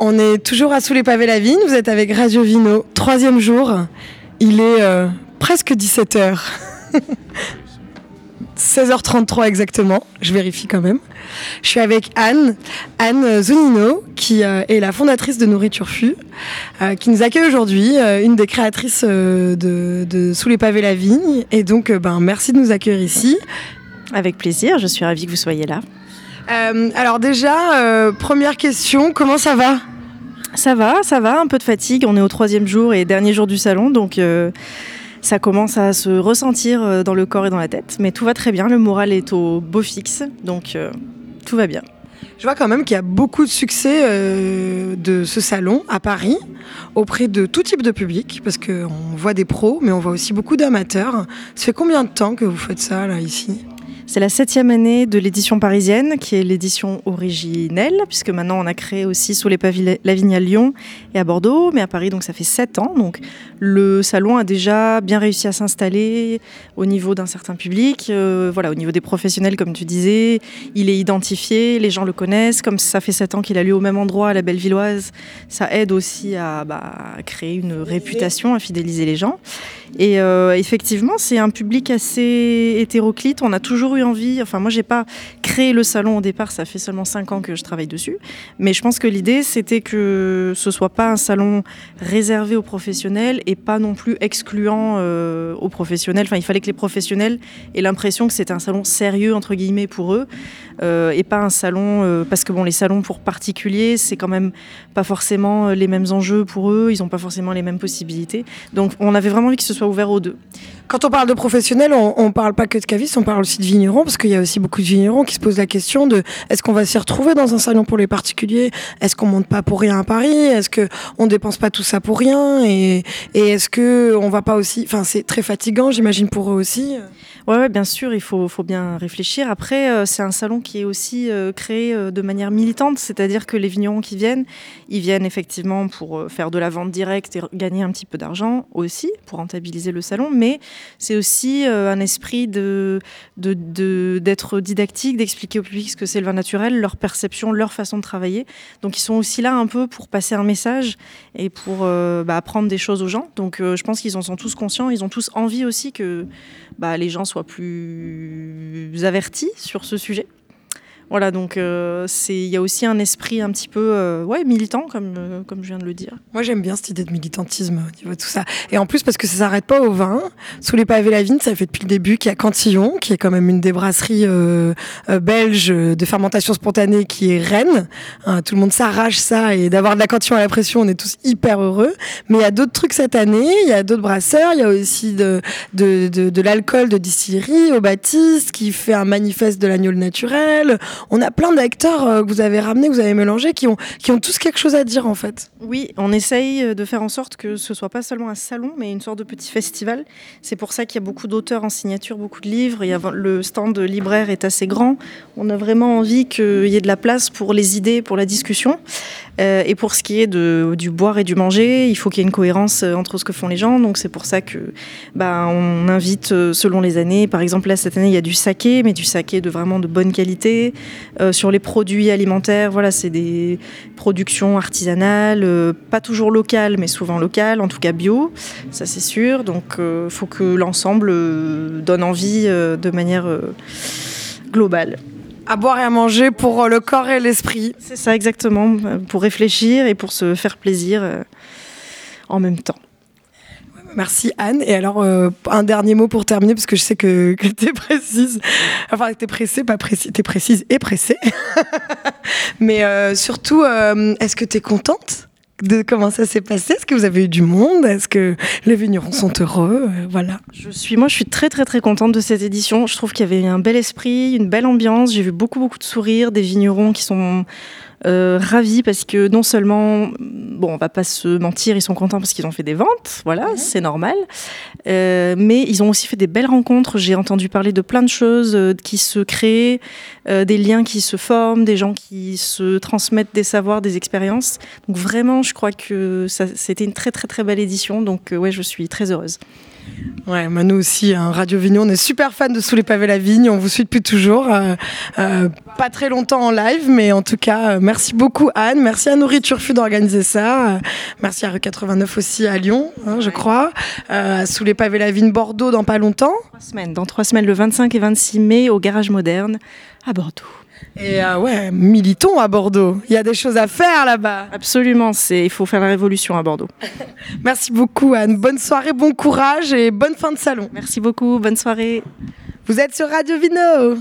On est toujours à Sous les pavés la vigne, vous êtes avec Radio Vino, troisième jour, il est euh, presque 17h. 16h33 exactement, je vérifie quand même. Je suis avec Anne, Anne Zunino, qui euh, est la fondatrice de Nourriture Fu, euh, qui nous accueille aujourd'hui, une des créatrices de, de, Sous les pavés la vigne. Et donc, ben, merci de nous accueillir ici. Avec plaisir, je suis ravie que vous soyez là. Alors déjà, première question, comment ça va? Ça va, ça va, un peu de fatigue. On est au troisième jour et dernier jour du salon, donc euh, ça commence à se ressentir euh, dans le corps et dans la tête. Mais tout va très bien, le moral est au beau fixe, donc euh, tout va bien. Je vois quand même qu'il y a beaucoup de succès de ce salon à Paris auprès de tout type de public, parce qu'on voit des pros, mais on voit aussi beaucoup d'amateurs. Ça fait combien de temps que vous faites ça là ici? C'est la septième année de l'édition parisienne, qui est l'édition originelle, puisque maintenant on a créé aussi sous les pavillons la Vigne à Lyon et à Bordeaux, mais à Paris, donc ça fait sept ans. Donc le salon a déjà bien réussi à s'installer au niveau d'un certain public, euh, voilà, au niveau des professionnels, comme tu disais. Il est identifié, les gens le connaissent. Comme ça fait sept ans qu'il a lieu au même endroit, à la Bellevilloise, ça aide aussi à bah, créer une réputation, à fidéliser les gens. Et euh, effectivement, c'est un public assez hétéroclite. On a toujours eu envie. Enfin, moi, j'ai pas créé le salon au départ. Ça fait seulement cinq ans que je travaille dessus. Mais je pense que l'idée, c'était que ce soit pas un salon réservé aux professionnels et pas non plus excluant euh, aux professionnels. Enfin, il fallait que les professionnels aient l'impression que c'était un salon sérieux entre guillemets pour eux euh, et pas un salon parce que bon, les salons pour particuliers, c'est quand même pas forcément les mêmes enjeux pour eux. Ils ont pas forcément les mêmes possibilités. Donc, on avait vraiment envie que ce soit ouvert aux deux. Quand on parle de professionnels, on ne parle pas que de cavistes, on parle aussi de vignerons, parce qu'il y a aussi beaucoup de vignerons qui se posent la question de est-ce qu'on va s'y retrouver dans un salon pour les particuliers? Est-ce qu'on monte pas pour rien à Paris? Est-ce qu'on dépense pas tout ça pour rien? Et, est-ce qu'on va pas aussi... Enfin, c'est très fatigant, j'imagine, pour eux aussi. Oui, bien sûr, il faut, faut bien réfléchir. Après, euh, c'est un salon qui est aussi euh, créé euh, de manière militante, c'est-à-dire que les vignerons qui viennent, ils viennent effectivement pour faire de la vente directe et gagner un petit peu d'argent aussi, pour rentabiliser le salon, mais c'est aussi un esprit de, d'être didactique, d'expliquer au public ce que c'est le vin naturel, leur perception, leur façon de travailler. Donc ils sont aussi là un peu pour passer un message et pour bah, apprendre des choses aux gens. Donc je pense qu'ils en sont tous conscients, ils ont tous envie aussi que bah, les gens soient plus avertis sur ce sujet. Voilà, donc euh, il y a aussi un esprit un petit peu euh, ouais, militant, comme, euh, comme je viens de le dire. Moi, j'aime bien cette idée de militantisme au niveau de tout ça. Et en plus, parce que ça s'arrête pas au vin. Sous les pavés la vigne, ça fait depuis le début qu'il y a Cantillon, qui est quand même une des brasseries belges de fermentation spontanée qui est reine. Hein, tout le monde s'arrache ça et d'avoir de la Cantillon à la pression, on est tous hyper heureux. Mais il y a d'autres trucs cette année, il y a d'autres brasseurs, il y a aussi de, de, de, de l'alcool de distillerie au Baptiste qui fait un manifeste de l'agneau naturel on a plein d'acteurs euh, que vous avez ramenés, que vous avez mélangés, qui ont, qui ont tous quelque chose à dire en fait. Oui, on essaye euh, de faire en sorte que ce soit pas seulement un salon, mais une sorte de petit festival. C'est pour ça qu'il y a beaucoup d'auteurs en signature, beaucoup de livres. Le stand libraire est assez grand. On a vraiment envie qu'il y ait de la place pour les idées, pour la discussion. Euh, et pour ce qui est du boire et du manger, il faut qu'il y ait une cohérence entre ce que font les gens. Donc c'est pour ça que bah, on invite selon les années. Par exemple, là cette année, il y a du saké, mais du saké de vraiment de bonne qualité. Euh, sur les produits alimentaires, voilà, c'est des productions artisanales, euh, pas toujours locales, mais souvent locales, en tout cas bio, ça c'est sûr. Donc il euh, faut que l'ensemble donne envie de manière globale. À boire et à manger pour le corps et l'esprit. C'est ça exactement, pour réfléchir et pour se faire plaisir en même temps. Merci Anne. Et alors, euh, un dernier mot pour terminer, parce que je sais que, que tu es précise. Enfin, tu es pressée, pas précise. Tu es précise et pressée. Mais euh, surtout, euh, est-ce que tu es contente? De comment ça s'est passé? Est-ce que vous avez eu du monde? Est-ce que les vignerons sont heureux? Voilà. Je suis, moi, je suis très très très contente de cette édition. Je trouve qu'il y avait un bel esprit, une belle ambiance. J'ai vu beaucoup beaucoup de sourires, des vignerons qui sont euh, ravie parce que non seulement bon, on va pas se mentir, ils sont contents parce qu'ils ont fait des ventes, voilà, c'est normal. Euh, mais ils ont aussi fait des belles rencontres. J'ai entendu parler de plein de choses euh, qui se créent, euh, des liens qui se forment, des gens qui se transmettent des savoirs, des expériences. Donc vraiment, je crois que ça, c'était une très très très belle édition. Donc ouais, je suis très heureuse. Ouais, Manu aussi, hein, Radio Vignon, on est super fan de Sous les pavés la vigne, on vous suit depuis toujours, euh, euh, pas très longtemps en live, mais en tout cas, euh, merci beaucoup Anne, merci à Nourriture Fut d'organiser ça, euh, merci à Rue 89 aussi à Lyon, hein, je crois, euh, Sous les pavés la vigne Bordeaux dans pas longtemps. Trois semaines, dans trois semaines, le 25 et 26 mai, au Garage Moderne à Bordeaux. Et euh, ouais, militons à Bordeaux, il y a des choses à faire là-bas. Absolument, c'est, il faut faire la révolution à Bordeaux. Merci beaucoup Anne, bonne soirée, bon courage et bonne fin de salon. Merci beaucoup, bonne soirée. Vous êtes sur Radio Vino